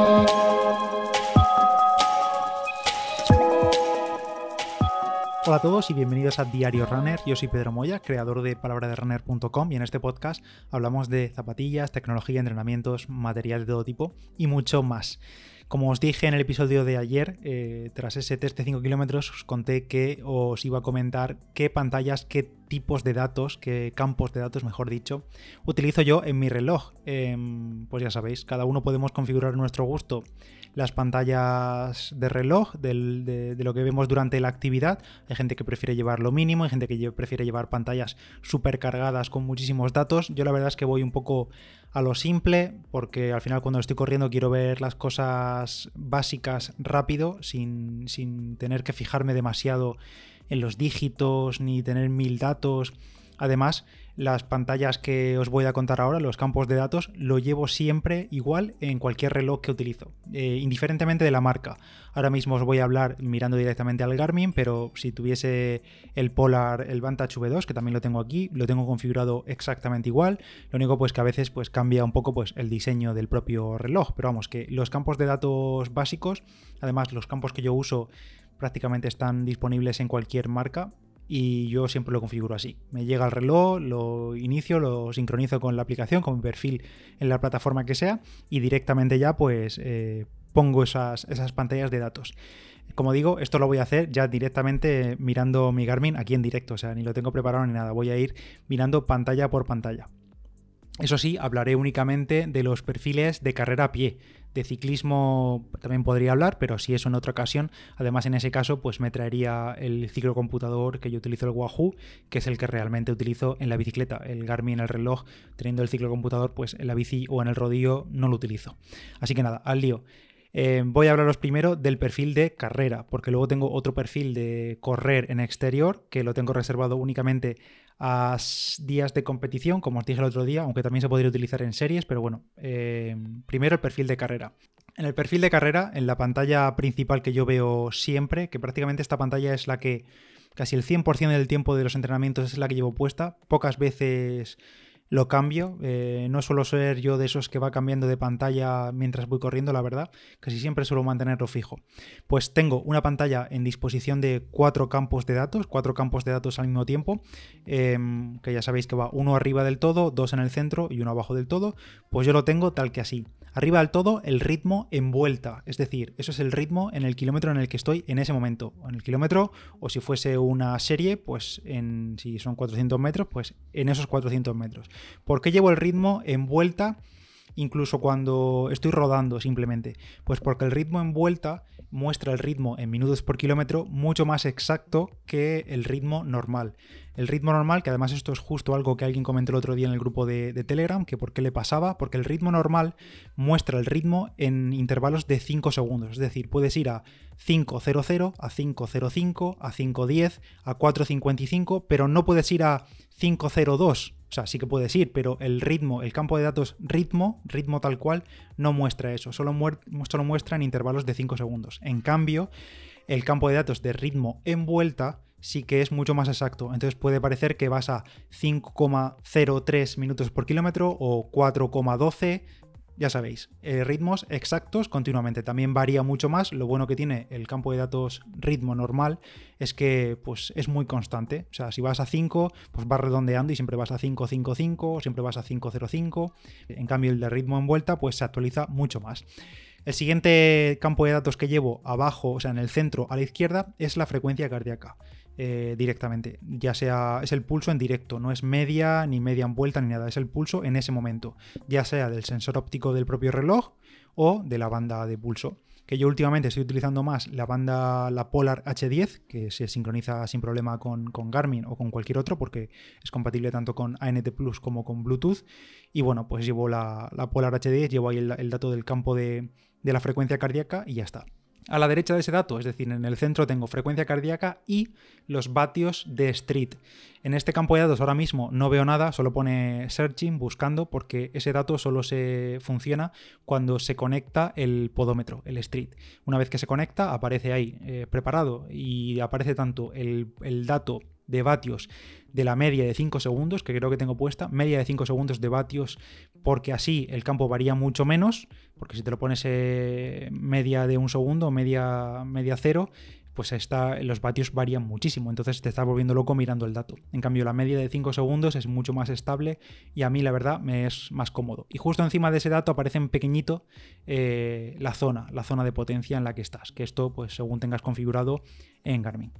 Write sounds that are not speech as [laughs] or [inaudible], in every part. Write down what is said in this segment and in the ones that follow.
Música Hola a todos y bienvenidos a Diario Runner. Yo soy Pedro Moya, creador de palabraderunner.com y en este podcast hablamos de zapatillas, tecnología, entrenamientos, material de todo tipo y mucho más. Como os dije en el episodio de ayer, eh, tras ese test de 5 kilómetros, os conté que os iba a comentar qué pantallas, qué tipos de datos, qué campos de datos, mejor dicho, utilizo yo en mi reloj. Em, pues ya sabéis, cada uno podemos configurar nuestro gusto las pantallas de reloj, de, lo que vemos durante la actividad. Hay gente que prefiere llevar lo mínimo, hay gente que prefiere llevar pantallas súper cargadas con muchísimos datos. Yo la verdad es que voy un poco a lo simple, porque al final cuando estoy corriendo quiero ver las cosas básicas rápido, sin, sin tener que fijarme demasiado en los dígitos ni tener mil datos. Además, las pantallas que os voy a contar ahora, los campos de datos, lo llevo siempre igual en cualquier reloj que utilizo, eh, indiferentemente de la marca. Ahora mismo os voy a hablar mirando directamente al Garmin, pero si tuviese el Polar, el Vantage V2, que también lo tengo aquí, lo tengo configurado exactamente igual. Lo único pues que a veces pues cambia un poco pues el diseño del propio reloj, pero vamos, que los campos de datos básicos, además los campos que yo uso prácticamente están disponibles en cualquier marca y yo siempre lo configuro así. Me llega el reloj, lo inicio, lo sincronizo con la aplicación, con mi perfil en la plataforma que sea y directamente ya pues eh, pongo esas, esas pantallas de datos. Como digo, esto lo voy a hacer ya directamente mirando mi Garmin aquí en directo, o sea, ni lo tengo preparado ni nada, voy a ir mirando pantalla por pantalla. Eso sí, hablaré únicamente de los perfiles de carrera a pie. De ciclismo también podría hablar, pero si eso en otra ocasión, además en ese caso, pues me traería el ciclocomputador que yo utilizo el Wahoo, que es el que realmente utilizo en la bicicleta. El Garmin, el reloj, teniendo el ciclocomputador, pues en la bici o en el rodillo no lo utilizo. Así que nada, al lío. Eh, voy a hablaros primero del perfil de carrera, porque luego tengo otro perfil de correr en exterior, que lo tengo reservado únicamente a días de competición, como os dije el otro día, aunque también se podría utilizar en series, pero bueno, eh, primero el perfil de carrera. En el perfil de carrera, en la pantalla principal que yo veo siempre, que prácticamente esta pantalla es la que casi el 100% del tiempo de los entrenamientos es la que llevo puesta, pocas veces lo cambio. Eh, no suelo ser yo de esos que va cambiando de pantalla mientras voy corriendo, la verdad. Casi siempre suelo mantenerlo fijo. Pues tengo una pantalla en disposición de cuatro campos de datos, cuatro campos de datos al mismo tiempo, em, que ya sabéis que va uno arriba del todo, dos en el centro y uno abajo del todo. Pues yo lo tengo tal que así. Arriba del todo, el ritmo en vuelta. Es decir, eso es el ritmo en el kilómetro en el que estoy en ese momento. En el kilómetro, o si fuese una serie, pues en, si son 400 metros, pues en esos 400 metros. ¿Por qué llevo el ritmo en vuelta? incluso cuando estoy rodando simplemente? Pues porque el ritmo en vuelta muestra el ritmo en minutos por kilómetro mucho más exacto que el ritmo normal. El ritmo normal, que además esto es justo algo que alguien comentó el otro día en el grupo de, Telegram, que por qué le pasaba, porque el ritmo normal muestra el ritmo en intervalos de 5 segundos, es decir, puedes ir a 5.00, a 5.05, a 5.10, a 4.55, pero no puedes ir a 5.02. O sea, sí que puedes ir, pero el ritmo, el campo de datos ritmo, ritmo tal cual, no muestra eso, solo, solo muestra en intervalos de 5 segundos. En cambio, el campo de datos de ritmo en vuelta sí que es mucho más exacto. Entonces puede parecer que vas a 5,03 minutos por kilómetro o 4,12. Ya sabéis, eh, ritmos exactos continuamente. También varía mucho más. Lo bueno que tiene el campo de datos ritmo normal es que pues, es muy constante. O sea, si vas a 5, pues vas redondeando y siempre vas a 555, siempre vas a 505. En cambio, el de ritmo en vuelta, pues se actualiza mucho más. El siguiente campo de datos que llevo abajo, o sea, en el centro a la izquierda, es la frecuencia cardíaca. Eh, directamente. Ya sea, es el pulso en directo, no es media, ni media en vuelta, ni nada, es el pulso en ese momento, ya sea del sensor óptico del propio reloj o de la banda de pulso. Que yo últimamente estoy utilizando más la banda, la Polar H10, que se sincroniza sin problema con, Garmin o con cualquier otro, porque es compatible tanto con ANT Plus como con Bluetooth. Y bueno, pues llevo la, Polar H10, llevo ahí el, dato del campo de, de la frecuencia cardíaca y ya está. A la derecha de ese dato, es decir, en el centro tengo frecuencia cardíaca y los vatios de street. En este campo de datos ahora mismo no veo nada, solo pone searching, buscando, porque ese dato solo se funciona cuando se conecta el podómetro, el street. Una vez que se conecta, aparece ahí eh, preparado y aparece tanto el, el dato de vatios de la media de 5 segundos, que creo que tengo puesta, media de 5 segundos de vatios, porque así el campo varía mucho menos, porque si te lo pones eh, media de un segundo, media, media cero, pues está, los vatios varían muchísimo, entonces te estás volviendo loco mirando el dato. En cambio, la media de 5 segundos es mucho más estable y a mí la verdad me es más cómodo. Y justo encima de ese dato aparece en pequeñito eh, la zona, la zona de potencia en la que estás, que esto pues según tengas configurado en Garmin.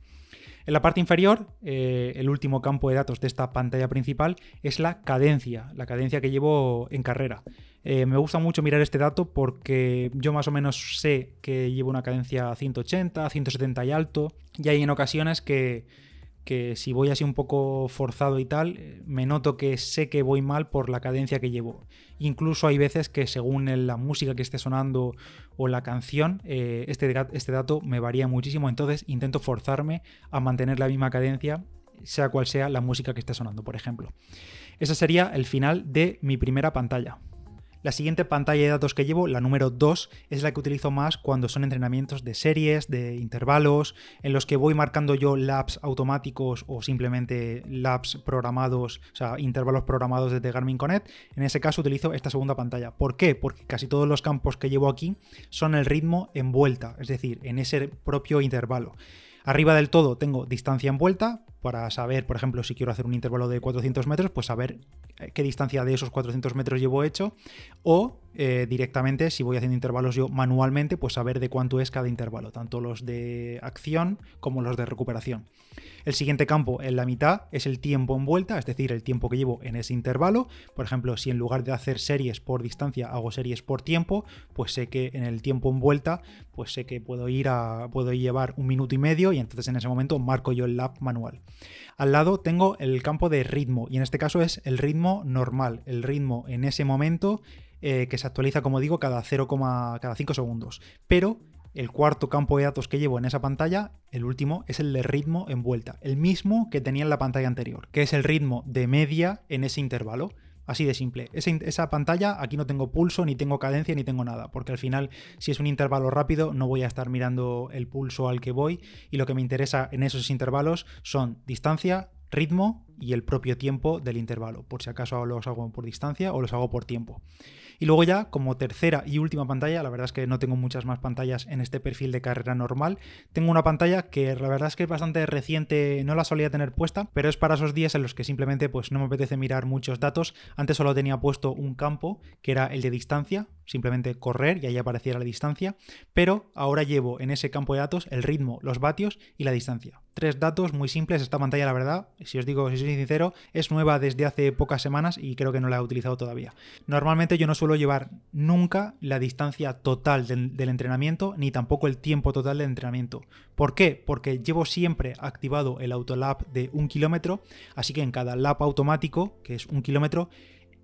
En la parte inferior, eh, el último campo de datos de esta pantalla principal es la cadencia, la cadencia que llevo en carrera. Eh, me gusta mucho mirar este dato porque yo más o menos sé que llevo una cadencia 180, 170 y alto, y hay en ocasiones que que si voy así un poco forzado y tal, eh, me noto que sé que voy mal por la cadencia que llevo. Incluso hay veces que según la música que esté sonando o la canción, eh, este, este dato me varía muchísimo, entonces intento forzarme a mantener la misma cadencia, sea cual sea la música que esté sonando, por ejemplo. Ese sería el final de mi primera pantalla. La siguiente pantalla de datos que llevo, la número 2, es la que utilizo más cuando son entrenamientos de series, de intervalos, en los que voy marcando yo laps automáticos o simplemente laps programados, o sea, intervalos programados desde Garmin Connect. En ese caso utilizo esta segunda pantalla. ¿Por qué? Porque casi todos los campos que llevo aquí son el ritmo en vuelta, es decir, en ese propio intervalo. Arriba del todo tengo distancia en vuelta para saber, por ejemplo, si quiero hacer un intervalo de 400 metros, pues saber eh, qué distancia de esos 400 metros llevo hecho o eh, directamente si voy haciendo intervalos yo manualmente, pues saber de cuánto es cada intervalo, tanto los de acción como los de recuperación. El siguiente campo en la mitad es el tiempo en vuelta, es decir, el tiempo que llevo en ese intervalo. Por ejemplo, si en lugar de hacer series por distancia hago series por tiempo, pues sé que en el tiempo en vuelta, pues sé que puedo ir a puedo llevar un minuto y medio y entonces en ese momento marco yo el lap manual. Al lado tengo el campo de ritmo y en este caso es el ritmo normal, el ritmo en ese momento eh, que se actualiza, como digo, cada 0, cada 5 segundos. Pero el cuarto campo de datos que llevo en esa pantalla, el último, es el de ritmo en vuelta, el mismo que tenía en la pantalla anterior, que es el ritmo de media en ese intervalo. Así de simple. esa pantalla, aquí no tengo pulso, ni tengo cadencia, ni tengo nada, porque al final, si es un intervalo rápido, no voy a estar mirando el pulso al que voy, y lo que me interesa en esos intervalos son distancia, ritmo y el propio tiempo del intervalo, por si acaso los hago por distancia o los hago por tiempo. Y luego ya, como tercera y última pantalla, la verdad es que no tengo muchas más pantallas en este perfil de carrera normal. Tengo una pantalla que la verdad es que es bastante reciente, no la solía tener puesta, pero es para esos días en los que simplemente pues no me apetece mirar muchos datos. Antes solo tenía puesto un campo, que era el de distancia, simplemente correr y ahí apareciera la distancia, pero ahora llevo en ese campo de datos el ritmo, los vatios y la distancia. Tres datos muy simples, esta pantalla la verdad, si os digo, si soy sincero, es nueva desde hace pocas semanas y creo que no la he utilizado todavía. Normalmente yo no suelo llevar nunca la distancia total del, entrenamiento ni tampoco el tiempo total del entrenamiento. ¿Por qué? Porque llevo siempre activado el autolap de un kilómetro, así que en cada lap automático, que es un kilómetro,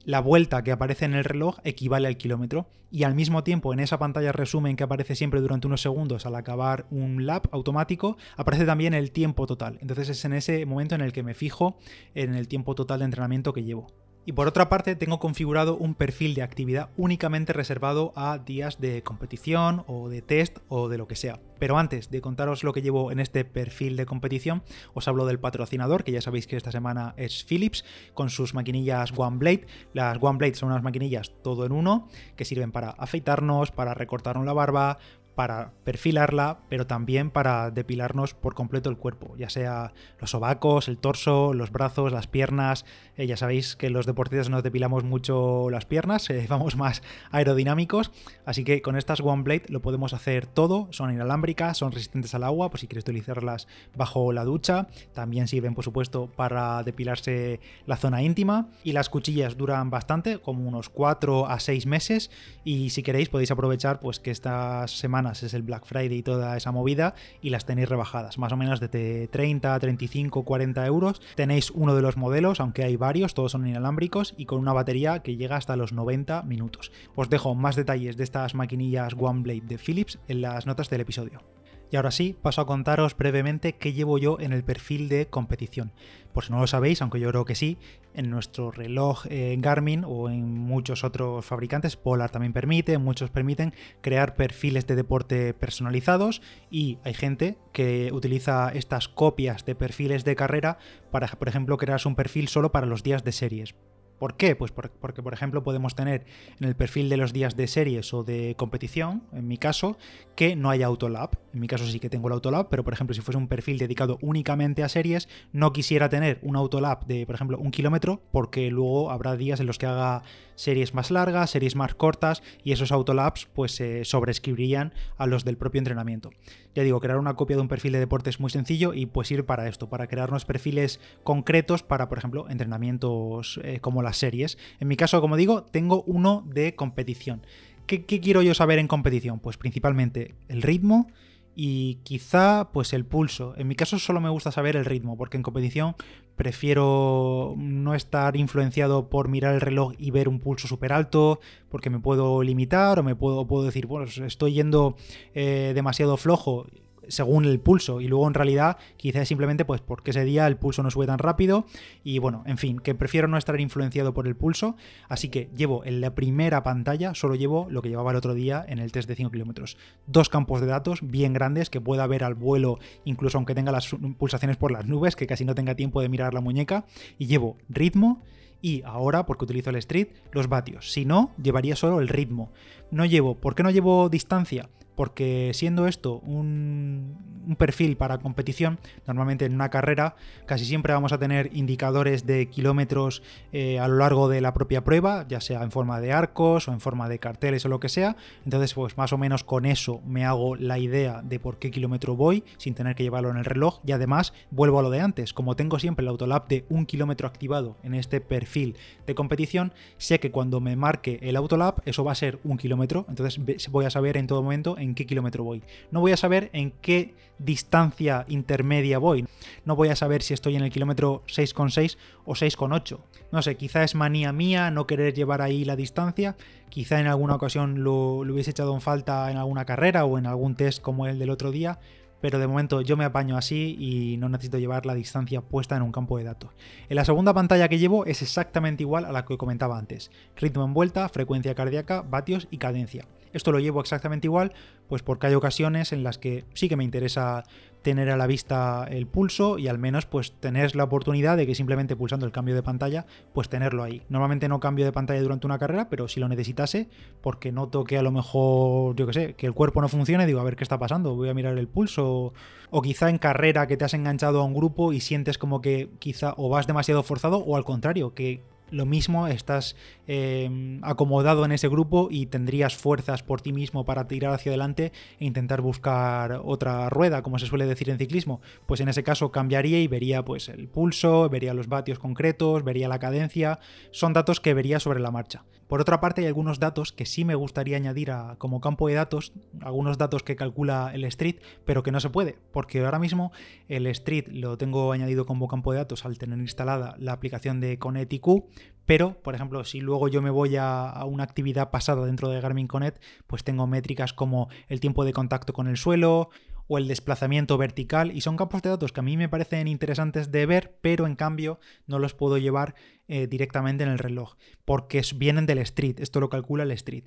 la vuelta que aparece en el reloj equivale al kilómetro y al mismo tiempo en esa pantalla resumen que aparece siempre durante unos segundos al acabar un lap automático, aparece también el tiempo total. Entonces es en ese momento en el que me fijo en el tiempo total de entrenamiento que llevo. Y por otra parte, tengo configurado un perfil de actividad únicamente reservado a días de competición o de test o de lo que sea. Pero antes de contaros lo que llevo en este perfil de competición, os hablo del patrocinador, que ya sabéis que esta semana es Philips, con sus maquinillas OneBlade. Las OneBlade son unas maquinillas todo en uno, que sirven para afeitarnos, para recortarnos la barba, para perfilarla, pero también para depilarnos por completo el cuerpo, ya sea los sobacos, el torso, los brazos, las piernas. Eh, ya sabéis que los deportistas nos depilamos mucho las piernas, [laughs] eh, vamos más aerodinámicos, así que con estas One Blade lo podemos hacer todo. Son inalámbricas, son resistentes al agua, pues si quieres utilizarlas bajo la ducha. También sirven, por supuesto, para depilarse la zona íntima. Y las cuchillas duran bastante, como unos 4 a 6 meses. Y si queréis podéis aprovechar pues que estas semanas es el Black Friday y toda esa movida y las tenéis rebajadas, más o menos de 30, 35, 40 euros. Tenéis uno de los modelos, aunque hay varios, todos son inalámbricos y con una batería que llega hasta los 90 minutos. Os dejo más detalles de estas maquinillas One Blade de Philips en las notas del episodio. Y ahora sí, paso a contaros brevemente qué llevo yo en el perfil de competición. Por si no lo sabéis, aunque yo creo que sí, en nuestro reloj eh, Garmin o en muchos otros fabricantes, Polar también permite, muchos permiten crear perfiles de deporte personalizados y hay gente que utiliza estas copias de perfiles de carrera para, por ejemplo, crearse un perfil solo para los días de series ¿Por qué? Pues porque, por ejemplo, podemos tener en el perfil de los días de series o de competición, en mi caso, que no haya autolab. En mi caso sí que tengo el autolab, pero por ejemplo, si fuese un perfil dedicado únicamente a series, no quisiera tener un autolab de, por ejemplo, un kilómetro, porque luego habrá días en los que haga series más largas, series más cortas, y esos autolabs pues se sobrescribirían a los del propio entrenamiento. Ya digo, crear una copia de un perfil de deporte es muy sencillo y pues ir para esto, para crearnos perfiles concretos para, por ejemplo, entrenamientos eh, como las series. En mi caso, como digo, tengo uno de competición. ¿Qué, ¿Qué, quiero yo saber en competición? Pues principalmente el ritmo y quizá pues el pulso. En mi caso solo me gusta saber el ritmo, porque en competición prefiero no estar influenciado por mirar el reloj y ver un pulso súper alto, porque me puedo limitar o me puedo, puedo decir, bueno, estoy yendo eh, demasiado flojo según el pulso y luego en realidad quizás simplemente pues porque ese día el pulso no sube tan rápido y bueno, en fin, que prefiero no estar influenciado por el pulso, así que llevo en la primera pantalla, solo llevo lo que llevaba el otro día en el test de 5 kilómetros, dos campos de datos bien grandes que pueda ver al vuelo incluso aunque tenga las pulsaciones por las nubes, que casi no tenga tiempo de mirar la muñeca y llevo ritmo, y ahora, porque utilizo el street, los vatios. Si no, llevaría solo el ritmo. No llevo, ¿por qué no llevo distancia? Porque siendo esto un, perfil para competición, normalmente en una carrera casi siempre vamos a tener indicadores de kilómetros eh, a lo largo de la propia prueba, ya sea en forma de arcos o en forma de carteles o lo que sea, entonces pues más o menos con eso me hago la idea de por qué kilómetro voy sin tener que llevarlo en el reloj. Y además vuelvo a lo de antes, como tengo siempre el autolap de un kilómetro activado en este perfil de competición, sé que cuando me marque el autolap eso va a ser un kilómetro, entonces voy a saber en todo momento en qué kilómetro voy. No voy a saber en qué distancia intermedia voy. No voy a saber si estoy en el kilómetro 6,6 o 6,8. No sé, quizá es manía mía no querer llevar ahí la distancia. Quizá en alguna ocasión lo, lo hubiese echado en falta en alguna carrera o en algún test como el del otro día pero de momento yo me apaño así y no necesito llevar la distancia puesta en un campo de datos. En la segunda pantalla que llevo es exactamente igual a la que comentaba antes. Ritmo en vuelta, frecuencia cardíaca, vatios y cadencia. Esto lo llevo exactamente igual, pues porque hay ocasiones en las que sí que me interesa tener a la vista el pulso y al menos pues tener la oportunidad de que simplemente pulsando el cambio de pantalla pues tenerlo ahí. Normalmente no cambio de pantalla durante una carrera, pero si lo necesitase porque noto que a lo mejor, yo que sé, que el cuerpo no funcione, digo a ver qué está pasando, voy a mirar el pulso o quizá en carrera que te has enganchado a un grupo y sientes como que quizá o vas demasiado forzado o al contrario, que lo mismo, estás em, acomodado en ese grupo y tendrías fuerzas por ti mismo para tirar hacia adelante e intentar buscar otra rueda, como se suele decir en ciclismo. Pues en ese caso cambiaría y vería pues el pulso, vería los vatios concretos, vería la cadencia. Son datos que vería sobre la marcha. Por otra parte, hay algunos datos que sí me gustaría añadir a, como campo de datos, algunos datos que calcula el Street, pero que no se puede, porque ahora mismo el Street lo tengo añadido como campo de datos al tener instalada la aplicación de ConnectIQ, pero, por ejemplo, si luego yo me voy a, a, una actividad pasada dentro de Garmin Connect, pues tengo métricas como el tiempo de contacto con el suelo o el desplazamiento vertical y son campos de datos que a mí me parecen interesantes de ver, pero en cambio no los puedo llevar eh, directamente en el reloj porque vienen del Street, esto lo calcula el Street.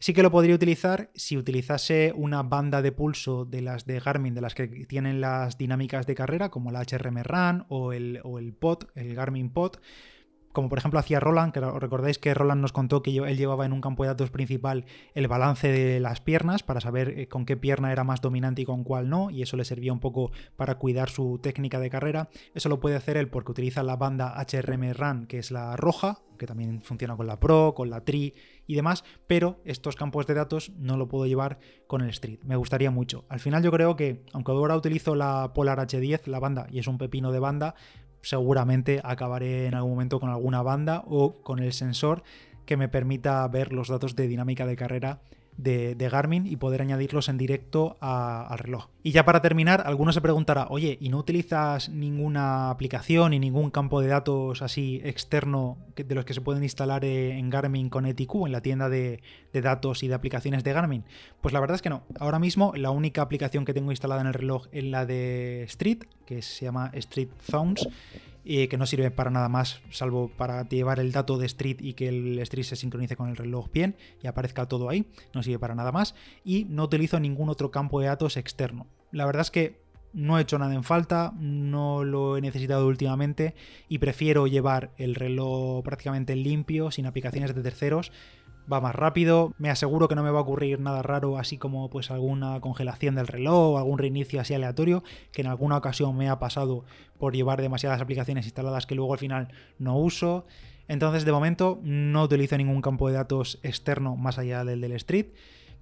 Sí que lo podría utilizar si utilizase una banda de pulso de las de Garmin, de las que tienen las dinámicas de carrera, como la HRM Run o el, o el POD, el Garmin POD, como por ejemplo hacía Roland, que recordáis que Roland nos contó que él llevaba en un campo de datos principal el balance de las piernas para saber eh, con qué pierna era más dominante y con cuál no, y eso le servía un poco para cuidar su técnica de carrera. Eso lo puede hacer él porque utiliza la banda HRM RAN, que es la roja, que también funciona con la Pro, con la Tri y demás, pero estos campos de datos no lo puedo llevar con el Street. Me gustaría mucho. Al final yo creo que, aunque ahora utilizo la Polar H10, la banda, y es un pepino de banda, seguramente acabaré en algún momento con alguna banda o con el sensor que me permita ver los datos de dinámica de carrera de, Garmin y poder añadirlos en directo al reloj. Y ya para terminar, alguno se preguntará, oye, ¿y no utilizas ninguna aplicación y ningún campo de datos así externo de los que se pueden instalar en Garmin con ETQ, en la tienda de, datos y de aplicaciones de Garmin? Pues la verdad es que no. Ahora mismo la única aplicación que tengo instalada en el reloj es la de Street, que se llama Street Zones que no sirve para nada más, salvo para llevar el dato de Street y que el Street se sincronice con el reloj bien y aparezca todo ahí, no sirve para nada más, y no utilizo ningún otro campo de datos externo. La verdad es que no he hecho nada en falta, no lo he necesitado últimamente y prefiero llevar el reloj prácticamente limpio, sin aplicaciones de terceros, va más rápido, me aseguro que no me va a ocurrir nada raro, así como pues alguna congelación del reloj o algún reinicio así aleatorio, que en alguna ocasión me ha pasado por llevar demasiadas aplicaciones instaladas que luego al final no uso. Entonces de momento no utilizo ningún campo de datos externo más allá del del Street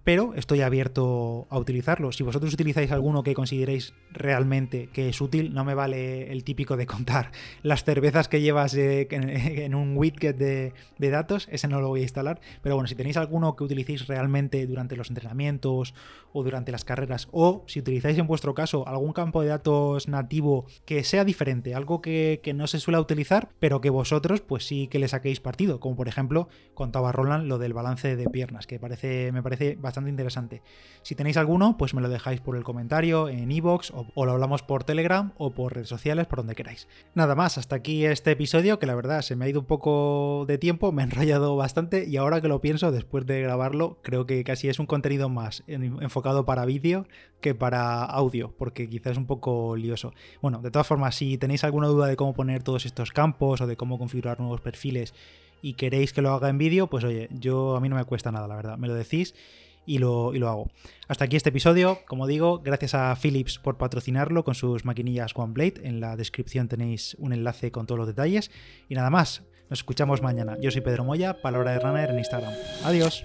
pero estoy abierto a utilizarlo. Si vosotros utilizáis alguno que consideréis realmente que es útil, no me vale el típico de contar [laughs] las cervezas que llevas eh, en [laughs] un widget de, datos, ese no lo voy a instalar, pero bueno, si tenéis alguno que utilicéis realmente durante los entrenamientos o durante las carreras, o si utilizáis en vuestro caso algún campo de datos nativo que sea diferente, algo que, no se suele utilizar, pero que vosotros pues sí que le saquéis partido, como por ejemplo contaba Roland lo del balance de piernas, que parece, me parece bastante interesante. Si tenéis alguno, pues me lo dejáis por el comentario en iVoox o, lo hablamos por Telegram o por redes sociales, por donde queráis. Nada más, hasta aquí este episodio que la verdad se me ha ido un poco de tiempo, me he enrollado bastante y ahora que lo pienso, después de grabarlo, creo que casi es un contenido más enfocado para vídeo que para audio, porque quizás es un poco lioso. Bueno, de todas formas, si tenéis alguna duda de cómo poner todos estos campos o de cómo configurar nuevos perfiles y queréis que lo haga en vídeo, pues oye, yo a mí no me cuesta nada, la verdad, me lo decís y lo, hago. Hasta aquí este episodio. Como digo, gracias a Philips por patrocinarlo con sus maquinillas OneBlade. En la descripción tenéis un enlace con todos los detalles. Y nada más, nos escuchamos mañana. Yo soy Pedro Moya, Palabra de Runner en Instagram. Adiós.